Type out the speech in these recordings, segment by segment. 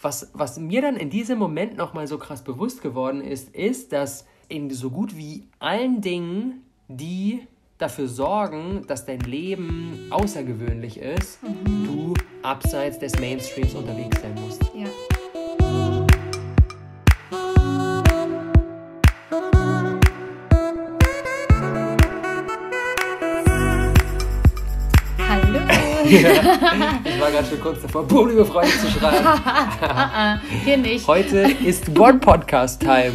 Was, was mir dann in diesem Moment nochmal so krass bewusst geworden ist, ist, dass in so gut wie allen Dingen, die dafür sorgen, dass dein Leben außergewöhnlich ist, mhm. du abseits des Mainstreams unterwegs sein musst. Ja. ich war gerade schon kurz davor, Boom, liebe Freunde zu schreiben. Hier nicht. Heute ist One Podcast Time.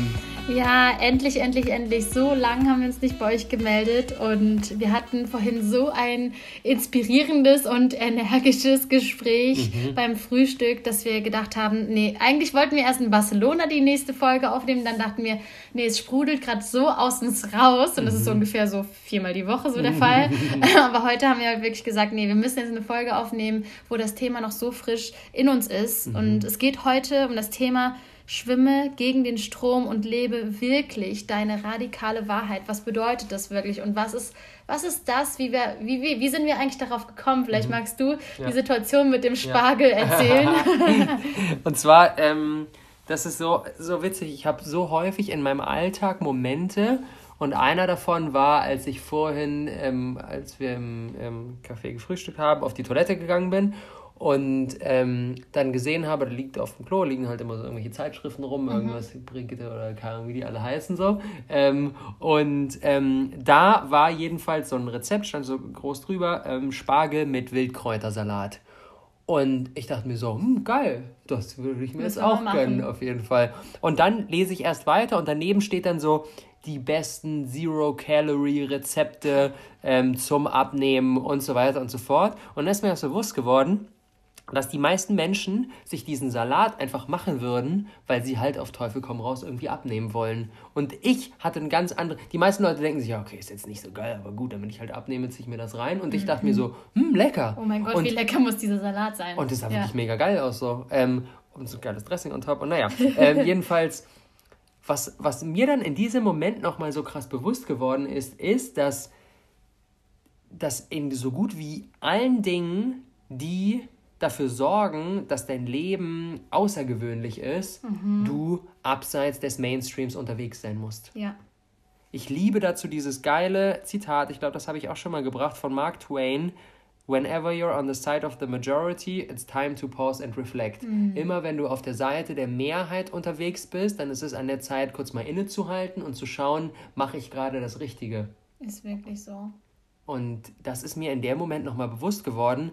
Ja, endlich, endlich, endlich. So lange haben wir uns nicht bei euch gemeldet und wir hatten vorhin so ein inspirierendes und energisches Gespräch mhm. beim Frühstück, dass wir gedacht haben, nee, eigentlich wollten wir erst in Barcelona die nächste Folge aufnehmen, dann dachten wir, nee, es sprudelt gerade so aus uns raus und das ist so mhm. ungefähr so viermal die Woche so der Fall. Aber heute haben wir halt wirklich gesagt, nee, wir müssen jetzt eine Folge aufnehmen, wo das Thema noch so frisch in uns ist mhm. und es geht heute um das Thema Schwimme gegen den Strom und lebe wirklich deine radikale Wahrheit. Was bedeutet das wirklich? Und was ist, was ist das? Wie, wir, wie, wie, wie sind wir eigentlich darauf gekommen? Vielleicht mhm. magst du ja. die Situation mit dem Spargel ja. erzählen. und zwar, ähm, das ist so, so witzig. Ich habe so häufig in meinem Alltag Momente, und einer davon war, als ich vorhin, ähm, als wir im, im Café gefrühstückt haben, auf die Toilette gegangen bin und ähm, dann gesehen habe, da liegt auf dem Klo, liegen halt immer so irgendwelche Zeitschriften rum, mhm. irgendwas Brigitte oder keine Ahnung, wie die alle heißen so. Ähm, und ähm, da war jedenfalls so ein Rezept, stand so groß drüber, ähm, Spargel mit Wildkräutersalat. Und ich dachte mir so, hm, geil, das würde ich mir jetzt auch gönnen, auf jeden Fall. Und dann lese ich erst weiter und daneben steht dann so, die besten Zero-Calorie-Rezepte ähm, zum Abnehmen und so weiter und so fort. Und dann ist mir das bewusst geworden, dass die meisten Menschen sich diesen Salat einfach machen würden, weil sie halt auf Teufel komm raus irgendwie abnehmen wollen. Und ich hatte ein ganz anderes. Die meisten Leute denken sich, ja, okay, ist jetzt nicht so geil, aber gut, damit ich halt abnehme, ziehe ich mir das rein. Und ich dachte mir so, hm, lecker. Oh mein Gott, und, wie lecker muss dieser Salat sein. Und das sah ja. wirklich mega geil aus so. Ähm, und so ein geiles Dressing on top. Und naja, ähm, jedenfalls, was, was mir dann in diesem Moment nochmal so krass bewusst geworden ist, ist, dass, dass in so gut wie allen Dingen, die dafür sorgen, dass dein Leben außergewöhnlich ist, mhm. du abseits des Mainstreams unterwegs sein musst. Ja. Ich liebe dazu dieses geile Zitat, ich glaube, das habe ich auch schon mal gebracht von Mark Twain. Whenever you're on the side of the majority, it's time to pause and reflect. Mhm. Immer wenn du auf der Seite der Mehrheit unterwegs bist, dann ist es an der Zeit, kurz mal innezuhalten und zu schauen, mache ich gerade das Richtige. Ist wirklich so. Und das ist mir in dem Moment nochmal bewusst geworden,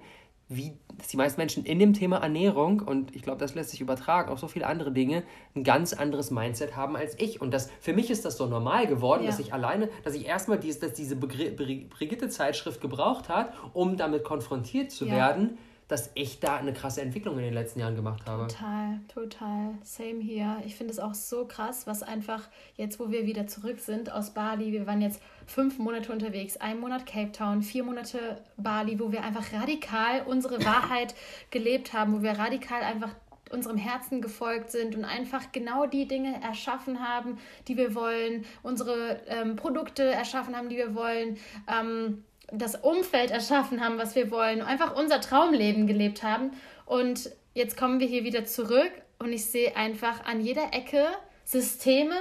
wie dass die meisten Menschen in dem Thema Ernährung, und ich glaube, das lässt sich übertragen, auf so viele andere Dinge, ein ganz anderes Mindset haben als ich. Und das, für mich ist das so normal geworden, ja. dass ich alleine, dass ich erstmal dies, dass diese Brigitte-Zeitschrift gebraucht hat, um damit konfrontiert zu ja. werden, dass ich da eine krasse Entwicklung in den letzten Jahren gemacht habe. Total, total. Same hier. Ich finde es auch so krass, was einfach jetzt, wo wir wieder zurück sind aus Bali, wir waren jetzt fünf Monate unterwegs, ein Monat Cape Town, vier Monate Bali, wo wir einfach radikal unsere Wahrheit gelebt haben, wo wir radikal einfach unserem Herzen gefolgt sind und einfach genau die Dinge erschaffen haben, die wir wollen, unsere ähm, Produkte erschaffen haben, die wir wollen. Ähm, das Umfeld erschaffen haben, was wir wollen, einfach unser Traumleben gelebt haben. Und jetzt kommen wir hier wieder zurück und ich sehe einfach an jeder Ecke Systeme,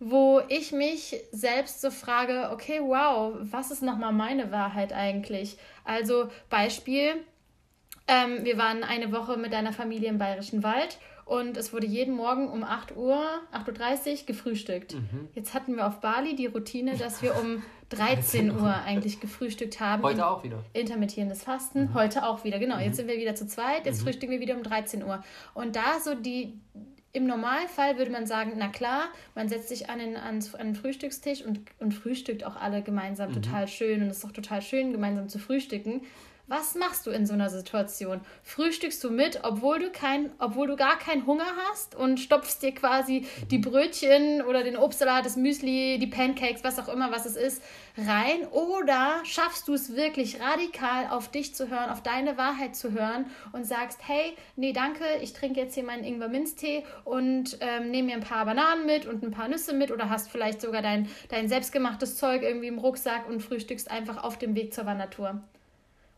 wo ich mich selbst so frage, okay, wow, was ist nochmal meine Wahrheit eigentlich? Also Beispiel, ähm, wir waren eine Woche mit deiner Familie im Bayerischen Wald und es wurde jeden Morgen um 8 Uhr, 8.30 Uhr gefrühstückt. Mhm. Jetzt hatten wir auf Bali die Routine, dass wir um 13 Uhr eigentlich gefrühstückt haben. Heute auch wieder. Intermittierendes Fasten, mhm. heute auch wieder. Genau, mhm. jetzt sind wir wieder zu zweit, jetzt mhm. frühstücken wir wieder um 13 Uhr. Und da so die, im Normalfall würde man sagen, na klar, man setzt sich an den, an, den Frühstückstisch und, und frühstückt auch alle gemeinsam mhm. total schön. Und es ist auch total schön, gemeinsam zu frühstücken. Was machst du in so einer Situation? Frühstückst du mit, obwohl du kein, obwohl du gar keinen Hunger hast und stopfst dir quasi die Brötchen oder den Obstsalat, das Müsli, die Pancakes, was auch immer, was es ist, rein? Oder schaffst du es wirklich radikal auf dich zu hören, auf deine Wahrheit zu hören und sagst, hey, nee, danke, ich trinke jetzt hier meinen Ingwer-Minztee und ähm, nehme mir ein paar Bananen mit und ein paar Nüsse mit oder hast vielleicht sogar dein, dein selbstgemachtes Zeug irgendwie im Rucksack und frühstückst einfach auf dem Weg zur Wandertour?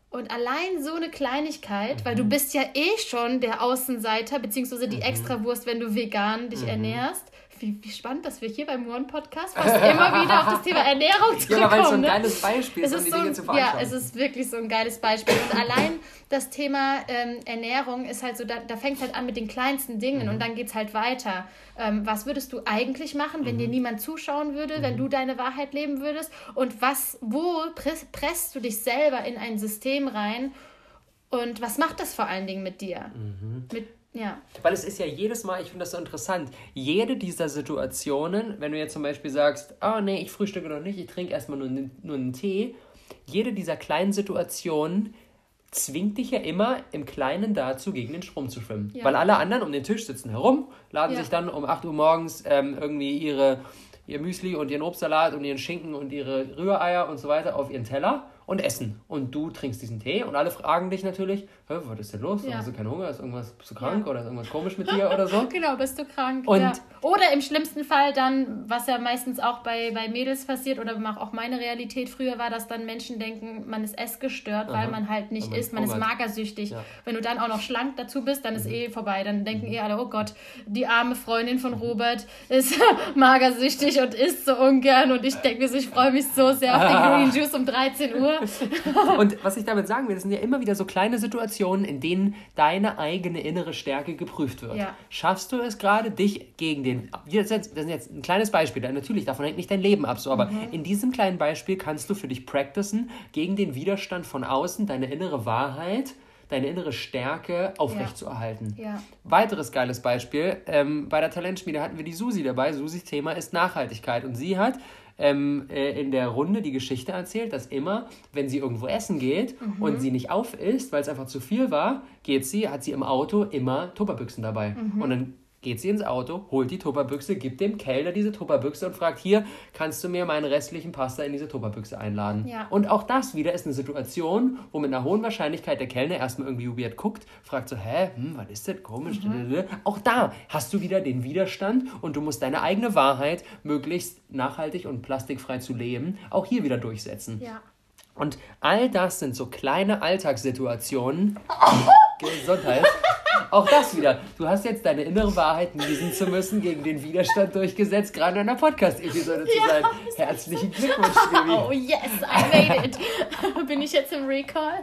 Und allein so eine Kleinigkeit, mhm. weil du mhm. bist ja eh schon der Außenseiter, beziehungsweise die mhm. Extrawurst, wenn du vegan dich mhm. ernährst. Wie, wie, spannend, dass wir hier beim One Podcast fast immer wieder auf das Thema Ernährung zurückkommen. Ja, weil es so ein ne? geiles Beispiel ist, um die so Dinge zu veranstalten. Ja, es ist wirklich so ein geiles Beispiel. Und allein das Thema ähm, Ernährung ist halt so, da, da fängt es halt an mit den kleinsten Dingen mhm. und dann geht es halt weiter. Ähm, was würdest du eigentlich machen, wenn mhm. dir niemand zuschauen würde, mhm. wenn du deine Wahrheit leben würdest? Und was, wo presst du dich selber in ein System rein? Und was macht das vor allen Dingen mit dir? Mhm. Mit ja. Weil es ist ja jedes Mal, ich finde das so interessant, jede dieser Situationen, wenn du jetzt zum Beispiel sagst, oh nee, ich frühstücke noch nicht, ich trinke erstmal nur, nur einen Tee, jede dieser kleinen Situationen zwingt dich ja immer im Kleinen dazu, gegen den Strom zu schwimmen. Ja. Weil alle anderen um den Tisch sitzen herum, laden ja. sich dann um 8 Uhr morgens ähm, irgendwie ihre, ihr Müsli und ihren Obstsalat und ihren Schinken und ihre Rühreier und so weiter auf ihren Teller und essen. Und du trinkst diesen Tee und alle fragen dich natürlich, was ist denn los? Ja. Hast du keinen Hunger? Ist irgendwas, bist du krank ja. oder ist irgendwas komisch mit dir oder so? genau, bist du krank. Und ja. Oder im schlimmsten Fall dann, was ja meistens auch bei, bei Mädels passiert oder auch meine Realität früher war, dass dann Menschen denken, man ist essgestört, weil man halt nicht man isst, man ist magersüchtig. Wenn du dann auch noch schlank dazu bist, dann ist mhm. eh vorbei. Dann denken mhm. eh alle, oh Gott, die arme Freundin von Robert ist magersüchtig und isst so ungern und ich denke mir so, ich freue mich so sehr auf den Green Juice um 13 Uhr. und was ich damit sagen will, das sind ja immer wieder so kleine Situationen, in denen deine eigene innere Stärke geprüft wird. Ja. Schaffst du es gerade, dich gegen den. Das ist jetzt ein kleines Beispiel, natürlich, davon hängt nicht dein Leben ab, so, aber mhm. in diesem kleinen Beispiel kannst du für dich practicen, gegen den Widerstand von außen, deine innere Wahrheit deine innere Stärke aufrechtzuerhalten. Ja. Ja. Weiteres geiles Beispiel, ähm, bei der Talentschmiede hatten wir die Susi dabei. Susis Thema ist Nachhaltigkeit und sie hat ähm, äh, in der Runde die Geschichte erzählt, dass immer, wenn sie irgendwo essen geht mhm. und sie nicht auf isst, weil es einfach zu viel war, geht sie, hat sie im Auto immer Tupperbüchsen dabei. Mhm. Und dann geht sie ins Auto, holt die Tupperbüchse, gibt dem Kellner diese Tupperbüchse und fragt, hier, kannst du mir meine restlichen Pasta in diese Tupperbüchse einladen? Ja. Und auch das wieder ist eine Situation, wo mit einer hohen Wahrscheinlichkeit der Kellner erstmal irgendwie weird guckt, fragt so, hä, hm, was ist das, komisch. Mhm. Auch da hast du wieder den Widerstand und du musst deine eigene Wahrheit möglichst nachhaltig und plastikfrei zu leben, auch hier wieder durchsetzen. Ja. Und all das sind so kleine Alltagssituationen. Gesundheit. Auch das wieder. Du hast jetzt deine innere Wahrheit niesen zu müssen, gegen den Widerstand durchgesetzt, gerade in einer Podcast-Episode zu ja, sein. Herzlichen Glückwunsch, Baby. Oh yes, I made it. Bin ich jetzt im Recall?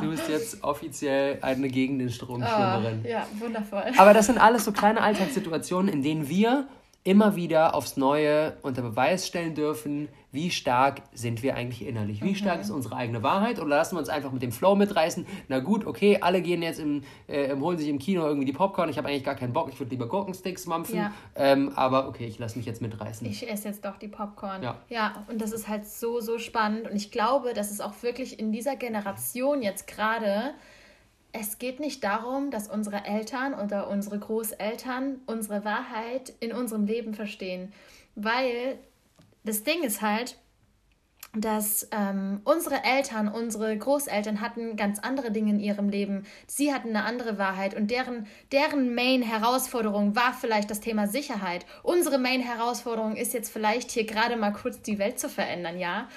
Du bist jetzt offiziell eine gegen den Strom Schwimmerin. Oh, ja, wundervoll. Aber das sind alles so kleine Alltagssituationen, in denen wir immer wieder aufs Neue unter Beweis stellen dürfen, wie stark sind wir eigentlich innerlich? Wie stark mhm. ist unsere eigene Wahrheit? Oder lassen wir uns einfach mit dem Flow mitreißen? Na gut, okay, alle gehen jetzt im, äh, holen sich im Kino irgendwie die Popcorn. Ich habe eigentlich gar keinen Bock, ich würde lieber Gurkensticks mampfen. Ja. Ähm, aber okay, ich lasse mich jetzt mitreißen. Ich esse jetzt doch die Popcorn. Ja. ja, und das ist halt so, so spannend. Und ich glaube, dass es auch wirklich in dieser Generation jetzt gerade es geht nicht darum, dass unsere Eltern oder unsere Großeltern unsere Wahrheit in unserem Leben verstehen, weil das Ding ist halt, dass ähm, unsere Eltern, unsere Großeltern hatten ganz andere Dinge in ihrem Leben. Sie hatten eine andere Wahrheit und deren, deren Main-Herausforderung war vielleicht das Thema Sicherheit. Unsere Main-Herausforderung ist jetzt vielleicht hier gerade mal kurz die Welt zu verändern, ja?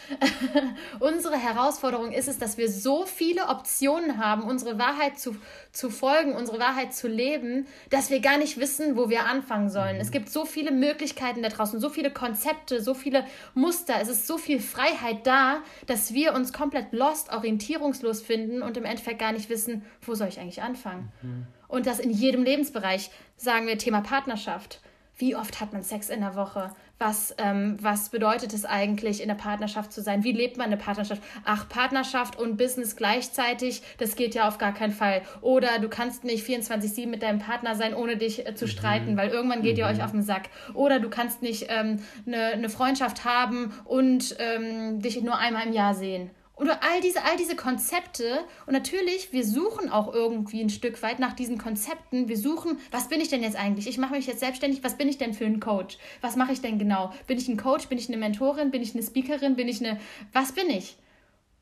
unsere Herausforderung ist es, dass wir so viele Optionen haben, unsere Wahrheit zu, zu folgen, unsere Wahrheit zu leben, dass wir gar nicht wissen, wo wir anfangen sollen. Es gibt so viele Möglichkeiten da draußen, so viele Konzepte, so viele Muster, es ist so viel Freiheit da, dass wir uns komplett lost, orientierungslos finden und im Endeffekt gar nicht wissen, wo soll ich eigentlich anfangen. Mhm. Und das in jedem Lebensbereich. Sagen wir Thema Partnerschaft. Wie oft hat man Sex in der Woche? Was, ähm, was bedeutet es eigentlich, in der Partnerschaft zu sein? Wie lebt man eine Partnerschaft? Ach, Partnerschaft und Business gleichzeitig, das geht ja auf gar keinen Fall. Oder du kannst nicht 24-7 mit deinem Partner sein, ohne dich äh, zu mhm. streiten, weil irgendwann geht mhm. ihr euch auf den Sack. Oder du kannst nicht ähm, eine, eine Freundschaft haben und ähm, dich nur einmal im Jahr sehen. Oder all diese, all diese Konzepte. Und natürlich, wir suchen auch irgendwie ein Stück weit nach diesen Konzepten. Wir suchen, was bin ich denn jetzt eigentlich? Ich mache mich jetzt selbstständig. Was bin ich denn für ein Coach? Was mache ich denn genau? Bin ich ein Coach? Bin ich eine Mentorin? Bin ich eine Speakerin? Bin ich eine. Was bin ich?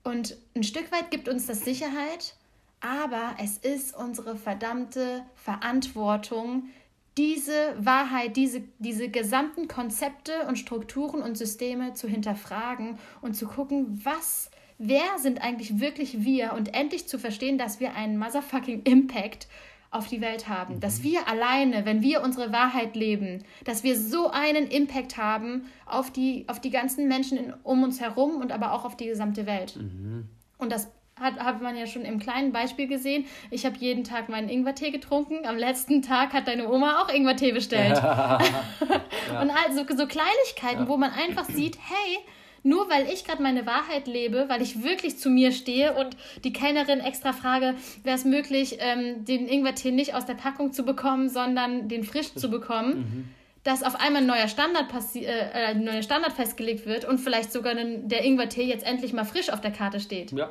Und ein Stück weit gibt uns das Sicherheit, aber es ist unsere verdammte Verantwortung, diese Wahrheit, diese, diese gesamten Konzepte und Strukturen und Systeme zu hinterfragen und zu gucken, was wer sind eigentlich wirklich wir und endlich zu verstehen, dass wir einen motherfucking Impact auf die Welt haben. Mhm. Dass wir alleine, wenn wir unsere Wahrheit leben, dass wir so einen Impact haben auf die, auf die ganzen Menschen in, um uns herum und aber auch auf die gesamte Welt. Mhm. Und das hat, hat man ja schon im kleinen Beispiel gesehen. Ich habe jeden Tag meinen Ingwertee getrunken. Am letzten Tag hat deine Oma auch Ingwertee bestellt. Ja. ja. Und also so Kleinigkeiten, ja. wo man einfach sieht, hey, nur weil ich gerade meine Wahrheit lebe, weil ich wirklich zu mir stehe und die Kellnerin extra frage, wäre es möglich, ähm, den Ingwertee nicht aus der Packung zu bekommen, sondern den frisch zu bekommen. Mhm. Dass auf einmal ein neuer Standard, äh, äh, ein neuer Standard festgelegt wird und vielleicht sogar der Ingwertee jetzt endlich mal frisch auf der Karte steht. Ja,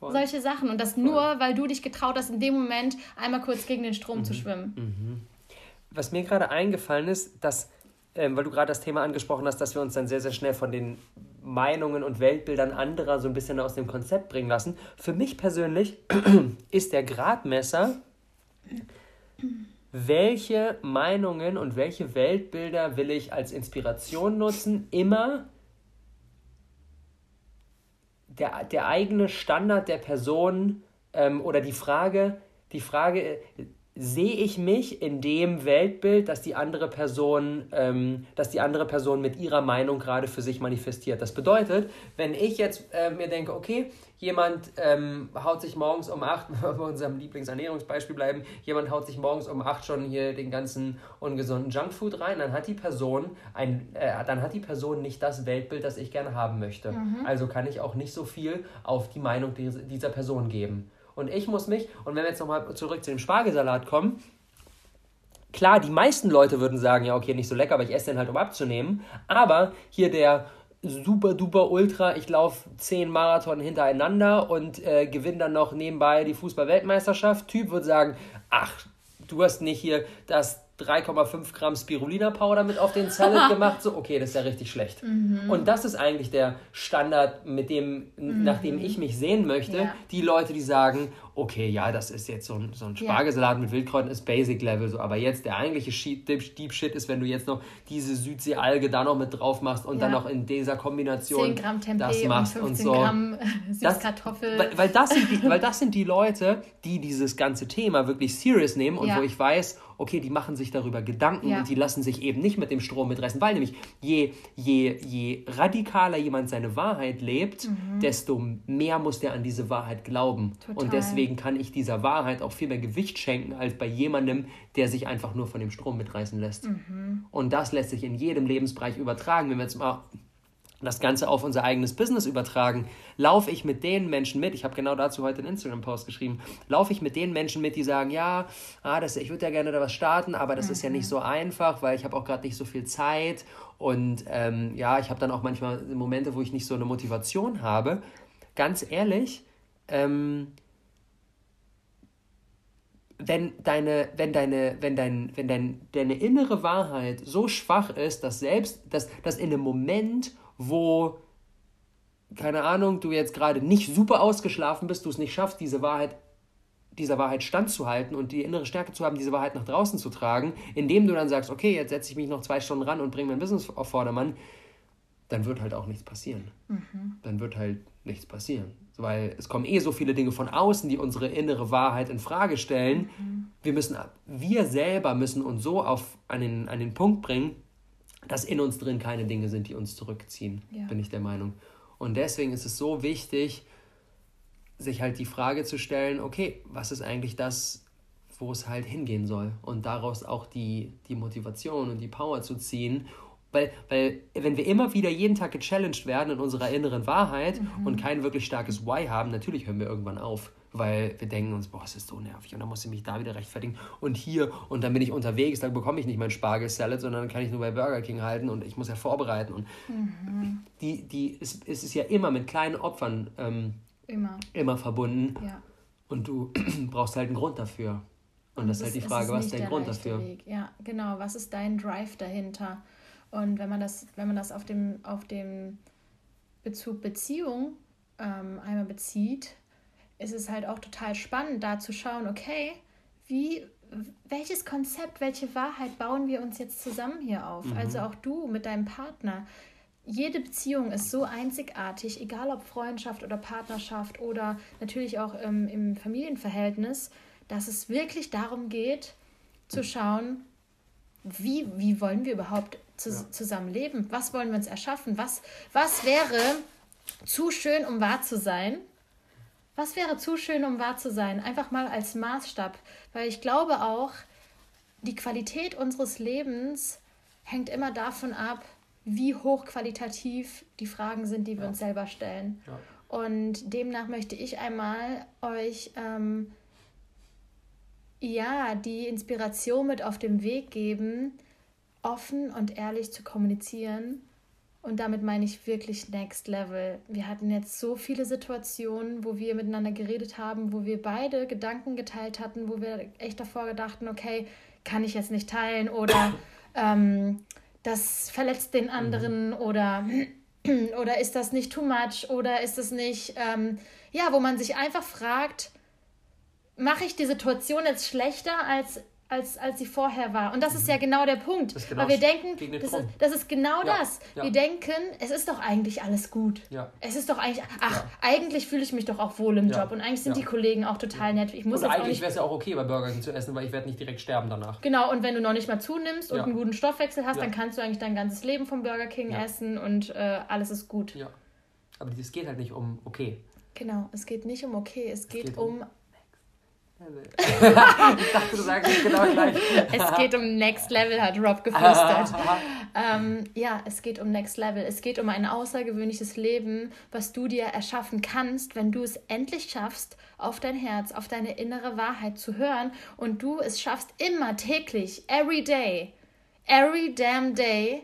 Voll. Solche Sachen. Und das Voll. nur, weil du dich getraut hast, in dem Moment einmal kurz gegen den Strom mhm. zu schwimmen. Mhm. Was mir gerade eingefallen ist, dass, ähm, weil du gerade das Thema angesprochen hast, dass wir uns dann sehr, sehr schnell von den Meinungen und Weltbildern anderer so ein bisschen aus dem Konzept bringen lassen. Für mich persönlich ist der Gradmesser, welche Meinungen und welche Weltbilder will ich als Inspiration nutzen, immer der, der eigene Standard der Person ähm, oder die Frage, die Frage, sehe ich mich in dem Weltbild, dass die andere Person, ähm, dass die andere Person mit ihrer Meinung gerade für sich manifestiert. Das bedeutet, wenn ich jetzt äh, mir denke, okay, jemand ähm, haut sich morgens um 8, wenn wir bei unserem Lieblingsernährungsbeispiel bleiben, jemand haut sich morgens um 8 schon hier den ganzen ungesunden Junkfood rein, dann hat die Person ein, äh, dann hat die Person nicht das Weltbild, das ich gerne haben möchte. Mhm. Also kann ich auch nicht so viel auf die Meinung dieser Person geben und ich muss mich, und wenn wir jetzt nochmal zurück zu dem Spargelsalat kommen, klar, die meisten Leute würden sagen, ja, okay, nicht so lecker, aber ich esse den halt, um abzunehmen. Aber hier der super duper ultra, ich laufe zehn Marathon hintereinander und äh, gewinne dann noch nebenbei die Fußball-Weltmeisterschaft. Typ würde sagen, ach, du hast nicht hier das 3,5 Gramm Spirulina Powder mit auf den Salad gemacht, so okay, das ist ja richtig schlecht. Mhm. Und das ist eigentlich der Standard, mit dem, mhm. nach dem ich mich sehen möchte. Ja. Die Leute, die sagen, okay, ja, das ist jetzt so ein, so ein Spargelsalat ja. mit Wildkräutern, ist Basic Level so, aber jetzt der eigentliche Deep, Deep Shit ist, wenn du jetzt noch diese Südsee-Alge da noch mit drauf machst und ja. dann noch in dieser Kombination 10 Gramm Tempeh das machst und, 15 und so. Gramm Süßkartoffel. weil, weil, das sind die, weil das sind die Leute, die dieses ganze Thema wirklich serious nehmen und wo ich weiß, okay, die machen sich darüber Gedanken ja. und die lassen sich eben nicht mit dem Strom mitreißen, weil nämlich je, je, je radikaler jemand seine Wahrheit lebt, mhm. desto mehr muss der an diese Wahrheit glauben. Total. Und deswegen kann ich dieser Wahrheit auch viel mehr Gewicht schenken als bei jemandem, der sich einfach nur von dem Strom mitreißen lässt. Mhm. Und das lässt sich in jedem Lebensbereich übertragen. Wenn wir jetzt mal das Ganze auf unser eigenes Business übertragen, laufe ich mit den Menschen mit, ich habe genau dazu heute einen Instagram-Post geschrieben, laufe ich mit den Menschen mit, die sagen, ja, ah, das, ich würde ja gerne da was starten, aber das mhm. ist ja nicht mhm. so einfach, weil ich habe auch gerade nicht so viel Zeit und ähm, ja, ich habe dann auch manchmal Momente, wo ich nicht so eine Motivation habe. Ganz ehrlich, ähm, wenn deine, wenn deine, wenn dein, wenn dein, deine innere Wahrheit so schwach ist, dass selbst, dass, dass in einem Moment, wo, keine Ahnung, du jetzt gerade nicht super ausgeschlafen bist, du es nicht schaffst, diese Wahrheit, dieser Wahrheit standzuhalten und die innere Stärke zu haben, diese Wahrheit nach draußen zu tragen, indem du dann sagst, okay, jetzt setze ich mich noch zwei Stunden ran und bringe mein Business auf Vordermann, dann wird halt auch nichts passieren. Mhm. Dann wird halt nichts passieren. Weil es kommen eh so viele Dinge von außen, die unsere innere Wahrheit in Frage stellen. Mhm. Wir müssen, wir selber müssen uns so auf einen, an den Punkt bringen, dass in uns drin keine Dinge sind, die uns zurückziehen, ja. bin ich der Meinung. Und deswegen ist es so wichtig, sich halt die Frage zu stellen, okay, was ist eigentlich das, wo es halt hingehen soll? Und daraus auch die, die Motivation und die Power zu ziehen. Weil, weil, wenn wir immer wieder jeden Tag gechallenged werden in unserer inneren Wahrheit mhm. und kein wirklich starkes Why haben, natürlich hören wir irgendwann auf weil wir denken uns, boah, es ist so nervig und dann muss ich mich da wieder rechtfertigen und hier und dann bin ich unterwegs, dann bekomme ich nicht mein Spargelsalad, sondern dann kann ich nur bei Burger King halten und ich muss ja vorbereiten und mhm. die, die, es, es ist ja immer mit kleinen Opfern ähm, immer. immer verbunden ja. und du brauchst halt einen Grund dafür. Und, und das ist halt die Frage, was ist dein Grund dafür? Weg. Ja, genau, was ist dein Drive dahinter? Und wenn man das, wenn man das auf dem, auf dem Bezug Beziehung ähm, einmal bezieht, ist es halt auch total spannend, da zu schauen, okay, wie, welches Konzept, welche Wahrheit bauen wir uns jetzt zusammen hier auf? Mhm. Also auch du mit deinem Partner. jede Beziehung ist so einzigartig, egal ob Freundschaft oder Partnerschaft oder natürlich auch ähm, im Familienverhältnis, dass es wirklich darum geht, zu schauen, wie, wie wollen wir überhaupt zu, ja. zusammen leben? Was wollen wir uns erschaffen? Was, was wäre zu schön, um wahr zu sein? Was wäre zu schön, um wahr zu sein? Einfach mal als Maßstab. Weil ich glaube auch, die Qualität unseres Lebens hängt immer davon ab, wie hochqualitativ die Fragen sind, die wir ja. uns selber stellen. Ja. Und demnach möchte ich einmal euch ähm, ja die Inspiration mit auf den Weg geben, offen und ehrlich zu kommunizieren. Und damit meine ich wirklich Next Level. Wir hatten jetzt so viele Situationen, wo wir miteinander geredet haben, wo wir beide Gedanken geteilt hatten, wo wir echt davor gedachten, okay, kann ich jetzt nicht teilen oder ähm, das verletzt den anderen mhm. oder, oder ist das nicht too much oder ist es nicht, ähm, ja, wo man sich einfach fragt, mache ich die Situation jetzt schlechter, als als, als sie vorher war. Und das ist ja mhm. genau der Punkt. Genau weil wir denken, das ist, das ist, genau ja, das. Ja. Wir denken, es ist doch eigentlich alles gut. Ja. Es ist doch eigentlich, ach, eigentlich fühle ich mich doch auch wohl im Job und eigentlich sind die Kollegen auch total nett. Ich muss und eigentlich wäre es ja auch okay, bei Burger King zu essen, weil ich werde nicht direkt sterben danach. Genau, und wenn du noch nicht mal zunimmst und einen guten Stoffwechsel hast, dann kannst du eigentlich dein ganzes Leben vom Burger King essen und äh, alles ist gut. Ja. Aber es geht halt nicht um okay. Genau, es geht nicht um okay, es, es geht, geht, um ich dachte, du sagst genau gleich. es geht um Next Level, hat Rob geflüstert. ähm, ja, es geht um Next Level. Es geht um ein außergewöhnliches Leben, was du dir erschaffen kannst, wenn du es endlich schaffst, auf dein Herz, auf deine innere Wahrheit zu hören und du es schaffst, immer täglich, every day, every damn day,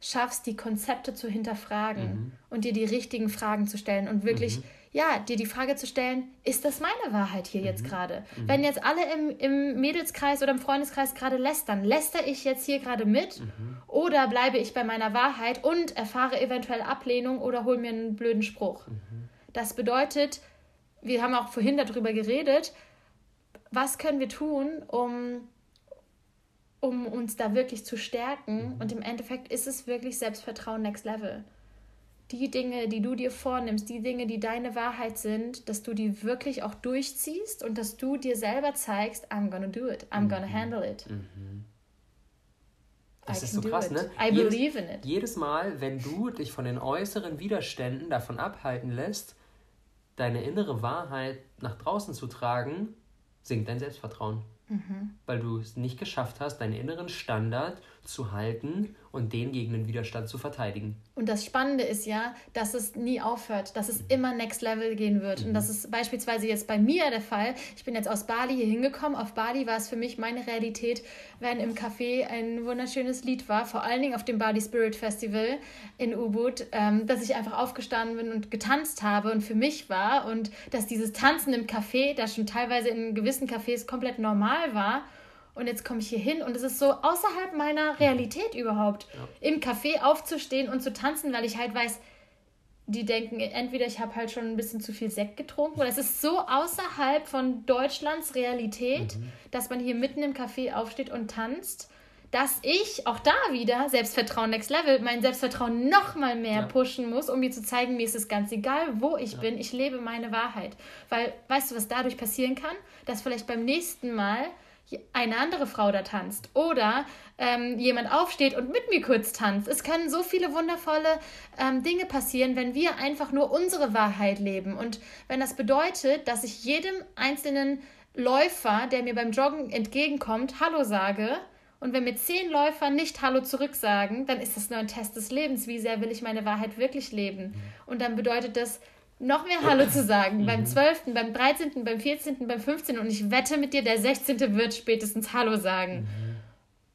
schaffst, die Konzepte zu hinterfragen mhm. und dir die richtigen Fragen zu stellen und wirklich. Mhm ja, dir die Frage zu stellen, ist das meine Wahrheit hier mhm. jetzt gerade? Mhm. Wenn jetzt alle im, im Mädelskreis oder im Freundeskreis gerade lästern, läster ich jetzt hier gerade mit mhm. oder bleibe ich bei meiner Wahrheit und erfahre eventuell Ablehnung oder hole mir einen blöden Spruch? Mhm. Das bedeutet, wir haben auch vorhin darüber geredet, was können wir tun, um, um uns da wirklich zu stärken? Mhm. Und im Endeffekt ist es wirklich Selbstvertrauen Next Level die Dinge, die du dir vornimmst, die Dinge, die deine Wahrheit sind, dass du die wirklich auch durchziehst und dass du dir selber zeigst, I'm gonna do it, I'm mhm. gonna handle it. Mhm. Das I ist so krass, it. ne? I jedes, believe in it. Jedes Mal, wenn du dich von den äußeren Widerständen davon abhalten lässt, deine innere Wahrheit nach draußen zu tragen, sinkt dein Selbstvertrauen. Mhm. Weil du es nicht geschafft hast, deinen inneren Standard zu halten und den gegen den Widerstand zu verteidigen. Und das Spannende ist ja, dass es nie aufhört, dass es immer Next Level gehen wird. Mhm. Und das ist beispielsweise jetzt bei mir der Fall. Ich bin jetzt aus Bali hier hingekommen. Auf Bali war es für mich meine Realität, wenn im Café ein wunderschönes Lied war, vor allen Dingen auf dem Bali Spirit Festival in Ubud, ähm, dass ich einfach aufgestanden bin und getanzt habe und für mich war und dass dieses Tanzen im Café, das schon teilweise in gewissen Cafés komplett normal war, und jetzt komme ich hier hin und es ist so außerhalb meiner Realität überhaupt, ja. im Café aufzustehen und zu tanzen, weil ich halt weiß, die denken entweder ich habe halt schon ein bisschen zu viel Sekt getrunken oder es ist so außerhalb von Deutschlands Realität, mhm. dass man hier mitten im Café aufsteht und tanzt, dass ich auch da wieder Selbstvertrauen Next Level, mein Selbstvertrauen noch mal mehr ja. pushen muss, um mir zu zeigen, mir ist es ganz egal, wo ich ja. bin, ich lebe meine Wahrheit, weil weißt du, was dadurch passieren kann, dass vielleicht beim nächsten Mal eine andere Frau da tanzt oder ähm, jemand aufsteht und mit mir kurz tanzt. Es können so viele wundervolle ähm, Dinge passieren, wenn wir einfach nur unsere Wahrheit leben. Und wenn das bedeutet, dass ich jedem einzelnen Läufer, der mir beim Joggen entgegenkommt, Hallo sage, und wenn mir zehn Läufer nicht Hallo zurücksagen, dann ist das nur ein Test des Lebens. Wie sehr will ich meine Wahrheit wirklich leben? Und dann bedeutet das, noch mehr Hallo zu sagen. Beim 12., mhm. beim 13., beim 14., beim 15. Und ich wette mit dir, der 16. wird spätestens Hallo sagen. Mhm.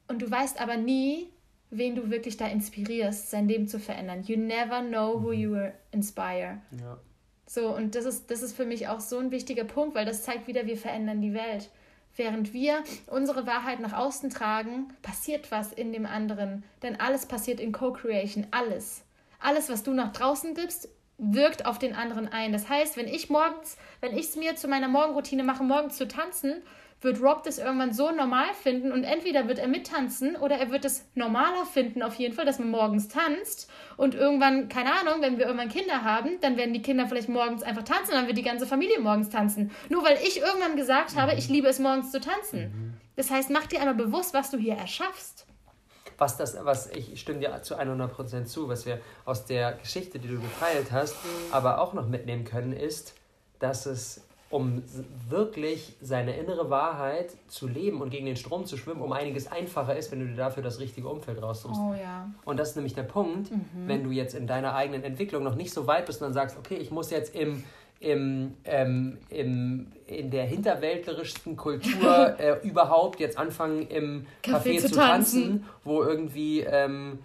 Und du weißt aber nie, wen du wirklich da inspirierst, sein Leben zu verändern. You never know who you inspire. Ja. So, und das ist, das ist für mich auch so ein wichtiger Punkt, weil das zeigt wieder, wir verändern die Welt. Während wir unsere Wahrheit nach außen tragen, passiert was in dem anderen. Denn alles passiert in Co-Creation. Alles. Alles, was du nach draußen gibst, wirkt auf den anderen ein. Das heißt, wenn ich morgens, wenn ich es mir zu meiner Morgenroutine mache, morgens zu tanzen, wird Rob das irgendwann so normal finden und entweder wird er mittanzen oder er wird es normaler finden, auf jeden Fall, dass man morgens tanzt und irgendwann, keine Ahnung, wenn wir irgendwann Kinder haben, dann werden die Kinder vielleicht morgens einfach tanzen, dann wird die ganze Familie morgens tanzen. Nur weil ich irgendwann gesagt habe, ich liebe es morgens zu tanzen. Das heißt, mach dir einmal bewusst, was du hier erschaffst. Was das, was ich stimme dir zu 100% zu, was wir aus der Geschichte, die du geteilt hast, aber auch noch mitnehmen können, ist, dass es um wirklich seine innere Wahrheit zu leben und gegen den Strom zu schwimmen, um einiges einfacher ist, wenn du dir dafür das richtige Umfeld raussuchst. Oh ja. Und das ist nämlich der Punkt, wenn du jetzt in deiner eigenen Entwicklung noch nicht so weit bist und dann sagst, okay, ich muss jetzt im, im, ähm, im, in der hinterwäldlerischsten Kultur äh, überhaupt jetzt anfangen, im Café, Café zu zu tanzen, tanzen. wo irgendwie ähm,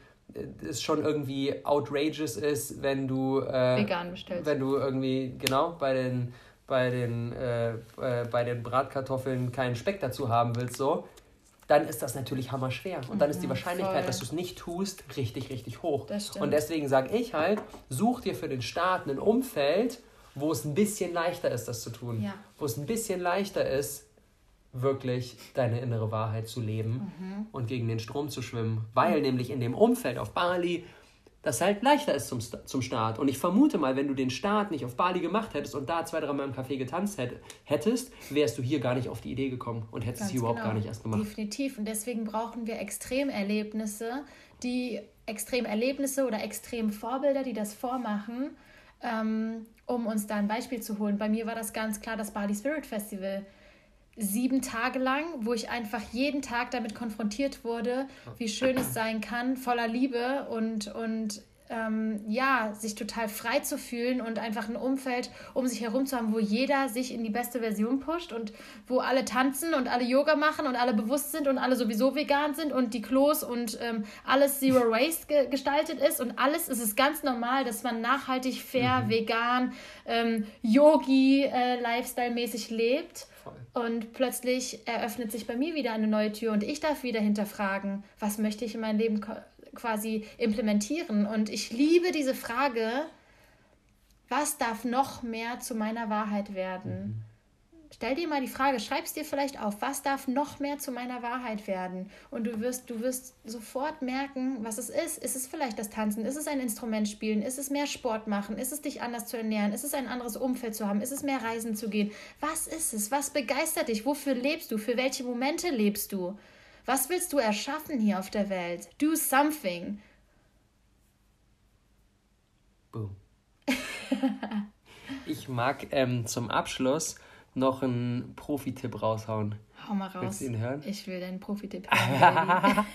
es schon irgendwie outrageous ist, wenn du äh, Vegan bestellst. wenn du irgendwie genau bei den bei den äh, äh, bei den Bratkartoffeln keinen Speck dazu haben willst so dann ist das natürlich hammerschwer und dann ist die Wahrscheinlichkeit, voll. dass du es nicht tust, richtig richtig hoch. Und deswegen sage ich halt, such dir für den Start ein Umfeld, wo es ein bisschen leichter ist, das zu tun. Ja. Wo es ein bisschen leichter ist, wirklich deine innere Wahrheit zu leben Mhm. und gegen den Strom zu schwimmen. Weil nämlich in dem Umfeld auf Bali das halt leichter ist zum, zum Start. Und ich vermute mal, wenn du den Start nicht auf Bali gemacht hättest und da zwei, drei Mal im Café getanzt hätt, hättest, wärst du hier gar nicht auf die Idee gekommen und hättest es Ganz hier überhaupt genau. gar nicht erst gemacht. Definitiv. Und deswegen brauchen wir Extremerlebnisse, die Extremerlebnisse oder Extremvorbilder, die das vormachen, ähm, um uns da ein Beispiel zu holen. Bei mir war das ganz klar das Bali Spirit Festival. Sieben Tage lang, wo ich einfach jeden Tag damit konfrontiert wurde, wie schön es sein kann, voller Liebe und, und ähm, ja, sich total frei zu fühlen und einfach ein Umfeld um sich herum zu haben, wo jeder sich in die beste Version pusht und wo alle tanzen und alle Yoga machen und alle bewusst sind und alle sowieso vegan sind und die Klos und ähm, alles Zero Waste ge gestaltet ist und alles ist es ganz normal, dass man nachhaltig, fair, vegan, ähm, Yogi, äh, Lifestyle-mäßig lebt. Und plötzlich eröffnet sich bei mir wieder eine neue Tür und ich darf wieder hinterfragen, was möchte ich in mein Leben quasi implementieren. Und ich liebe diese Frage, was darf noch mehr zu meiner Wahrheit werden? Stell dir mal die Frage, schreib's dir vielleicht auf, was darf noch mehr zu meiner Wahrheit werden? Und du wirst, du wirst sofort merken, was es ist. Ist es vielleicht das Tanzen? Ist es ein Instrument spielen? Ist es mehr Sport machen? Ist es dich anders zu ernähren? Ist es ein anderes Umfeld zu haben? Ist es mehr reisen zu gehen? Was ist es? Was begeistert dich? Wofür lebst du? Für welche Momente lebst du? Was willst du erschaffen hier auf der Welt? Do something. Boom. ich mag ähm, zum Abschluss noch einen Profi-Tipp raushauen. Hau mal raus. Willst du ihn hören? Ich will deinen Profi-Tipp hören.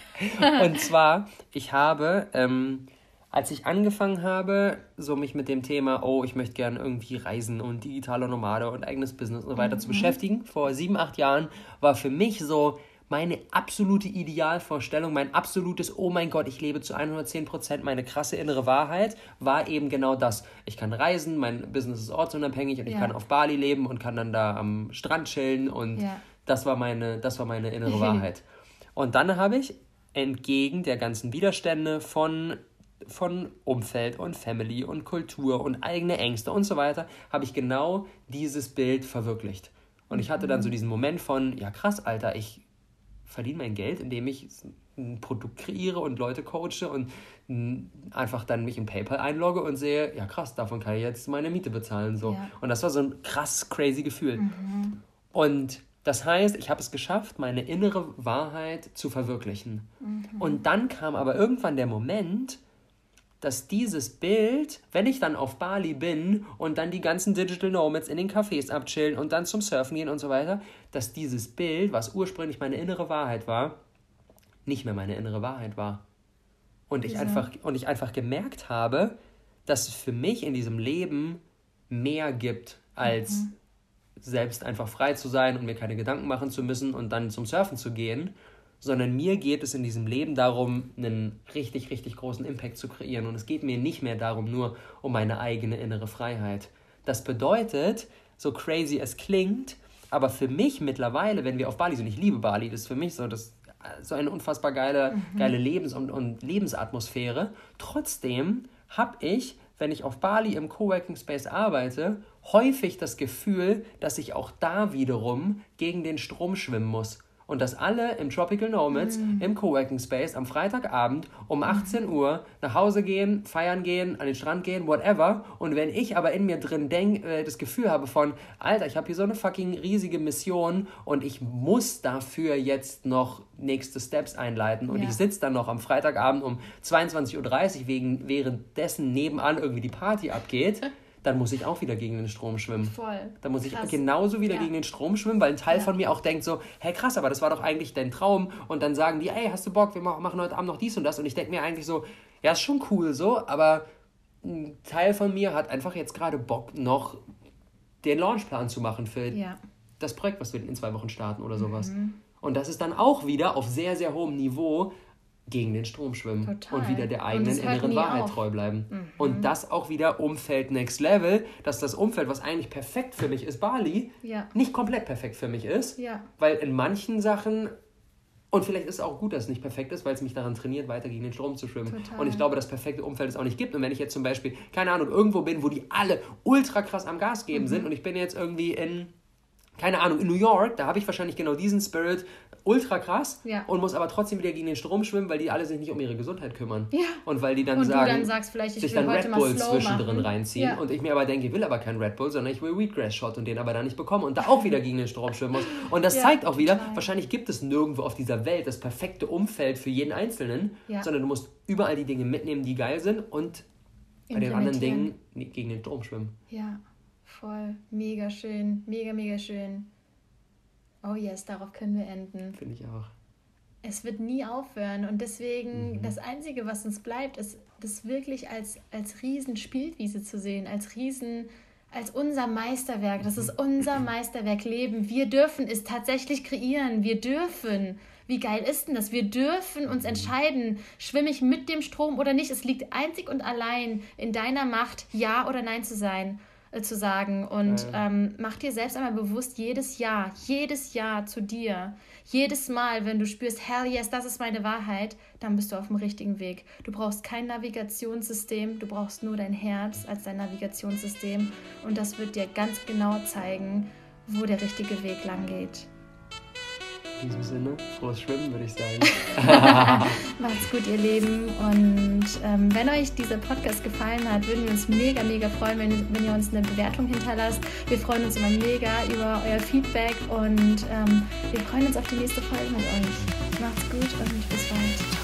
Und zwar, ich habe, ähm, als ich angefangen habe, so mich mit dem Thema, oh, ich möchte gern irgendwie reisen und digitaler Nomade und eigenes Business und so weiter zu beschäftigen, vor sieben, acht Jahren, war für mich so meine absolute Idealvorstellung, mein absolutes, oh mein Gott, ich lebe zu 110 Prozent, meine krasse innere Wahrheit, war eben genau das. Ich kann reisen, mein Business ist ortsunabhängig und ich Ja. kann auf Bali leben und kann dann da am Strand chillen und Ja. das war meine, das war meine innere Wahrheit. Und dann habe ich entgegen der ganzen Widerstände von, von Umfeld und Family und Kultur und eigene Ängste und so weiter, habe ich genau dieses Bild verwirklicht. Und ich hatte dann so diesen Moment von, ja krass, Alter, ich verdiene mein Geld, indem ich ein Produkt kreiere und Leute coache und einfach dann mich in PayPal einlogge und sehe, ja krass, davon kann ich jetzt meine Miete bezahlen. So. Ja. Und das war so ein krass crazy Gefühl. Und das heißt, ich habe es geschafft, meine innere Wahrheit zu verwirklichen. Und dann kam aber irgendwann der Moment, dass dieses Bild, wenn ich dann auf Bali bin und dann die ganzen Digital Nomads in den Cafés abchillen und dann zum Surfen gehen und so weiter, dass dieses Bild, was ursprünglich meine innere Wahrheit war, nicht mehr meine innere Wahrheit war. Und ich, Wieso? einfach, und ich einfach gemerkt habe, dass es für mich in diesem Leben mehr gibt, als selbst einfach frei zu sein und mir keine Gedanken machen zu müssen und dann zum Surfen zu gehen, sondern mir geht es in diesem Leben darum, einen richtig, richtig großen Impact zu kreieren. Und es geht mir nicht mehr darum, nur um meine eigene innere Freiheit. Das bedeutet, so crazy es klingt, aber für mich mittlerweile, wenn wir auf Bali sind, ich liebe Bali, das ist für mich so, das, so eine unfassbar geile, geile Lebens- und, und Lebensatmosphäre. Trotzdem habe ich wenn ich auf Bali im Coworking Space arbeite, häufig das Gefühl, dass ich auch da wiederum gegen den Strom schwimmen muss und dass alle im Tropical Nomads mhm. im Coworking Space am Freitagabend um 18 mhm. Uhr nach Hause gehen, feiern gehen, an den Strand gehen, whatever. Und wenn ich aber in mir drin denk, äh, das Gefühl habe von, Alter, ich habe hier so eine fucking riesige Mission und ich muss dafür jetzt noch nächste Steps einleiten und ja. ich sitze dann noch am Freitagabend um 22.30 Uhr, wegen, währenddessen nebenan irgendwie die Party abgeht. dann muss ich auch wieder gegen den Strom schwimmen. Voll. Dann muss ich krass. genauso wieder ja. gegen den Strom schwimmen, weil ein Teil ja. von mir auch denkt so, hey krass, aber das war doch eigentlich dein Traum. Und dann sagen die, hey, hast du Bock, wir machen heute Abend noch dies und das. Und ich denke mir eigentlich so, ja, ist schon cool so, aber ein Teil von mir hat einfach jetzt gerade Bock, noch den Launchplan zu machen für ja. das Projekt, was wir in zwei Wochen starten oder sowas. Mhm. Und das ist dann auch wieder auf sehr, sehr hohem Niveau gegen den Strom schwimmen Total. und wieder der eigenen inneren Wahrheit auf. treu bleiben. Mhm. Und das auch wieder Umfeld Next Level, dass das Umfeld, was eigentlich perfekt für mich ist, Bali, ja. nicht komplett perfekt für mich ist. Ja. Weil in manchen Sachen, und vielleicht ist es auch gut, dass es nicht perfekt ist, weil es mich daran trainiert, weiter gegen den Strom zu schwimmen. Total. Und ich glaube, das perfekte Umfeld es auch nicht gibt. Und wenn ich jetzt zum Beispiel, keine Ahnung, irgendwo bin, wo die alle ultra krass am Gas geben mhm. sind und ich bin jetzt irgendwie in keine Ahnung, in New York, da habe ich wahrscheinlich genau diesen Spirit, ultra krass ja. und muss aber trotzdem wieder gegen den Strom schwimmen, weil die alle sich nicht um ihre Gesundheit kümmern. Ja. Und weil die dann und sagen, dann sagst, vielleicht, sich dann Red Bull zwischendrin reinziehen ja. und ich mir aber denke, ich will aber kein Red Bull, sondern ich will Wheatgrass Shot und den aber dann nicht bekommen und da auch wieder gegen den Strom schwimmen muss. Und das zeigt auch wieder, total. wahrscheinlich gibt es nirgendwo auf dieser Welt das perfekte Umfeld für jeden Einzelnen, sondern du musst überall die Dinge mitnehmen, die geil sind und bei den anderen Dingen gegen den Strom schwimmen. Ja, voll. Mega schön. Mega, mega schön. Oh yes, darauf können wir enden. Finde ich auch. Es wird nie aufhören und deswegen mhm. das Einzige, was uns bleibt, ist das wirklich als, als Riesenspielwiese zu sehen, als Riesen, als unser Meisterwerk. Das ist unser Meisterwerk Leben. Wir dürfen es tatsächlich kreieren. Wir dürfen. Wie geil ist denn das? Wir dürfen uns mhm. entscheiden, schwimme ich mit dem Strom oder nicht. Es liegt einzig und allein in deiner Macht, Ja oder Nein zu sein. Äh, zu sagen. Und ähm, mach dir selbst einmal bewusst, jedes Jahr, jedes Jahr zu dir, jedes Mal, wenn du spürst, hell yes, das ist meine Wahrheit, dann bist du auf dem richtigen Weg. Du brauchst kein Navigationssystem, du brauchst nur dein Herz als dein Navigationssystem und das wird dir ganz genau zeigen, wo der richtige Weg lang geht. Diesem Sinne, frohes Schwimmen, würde ich sagen. Macht's gut, ihr Lieben. Und ähm, wenn euch dieser Podcast gefallen hat, würden wir uns mega, mega freuen, wenn, wenn ihr uns eine Bewertung hinterlasst. Wir freuen uns immer mega über euer Feedback und ähm, wir freuen uns auf die nächste Folge mit euch. Macht's gut und bis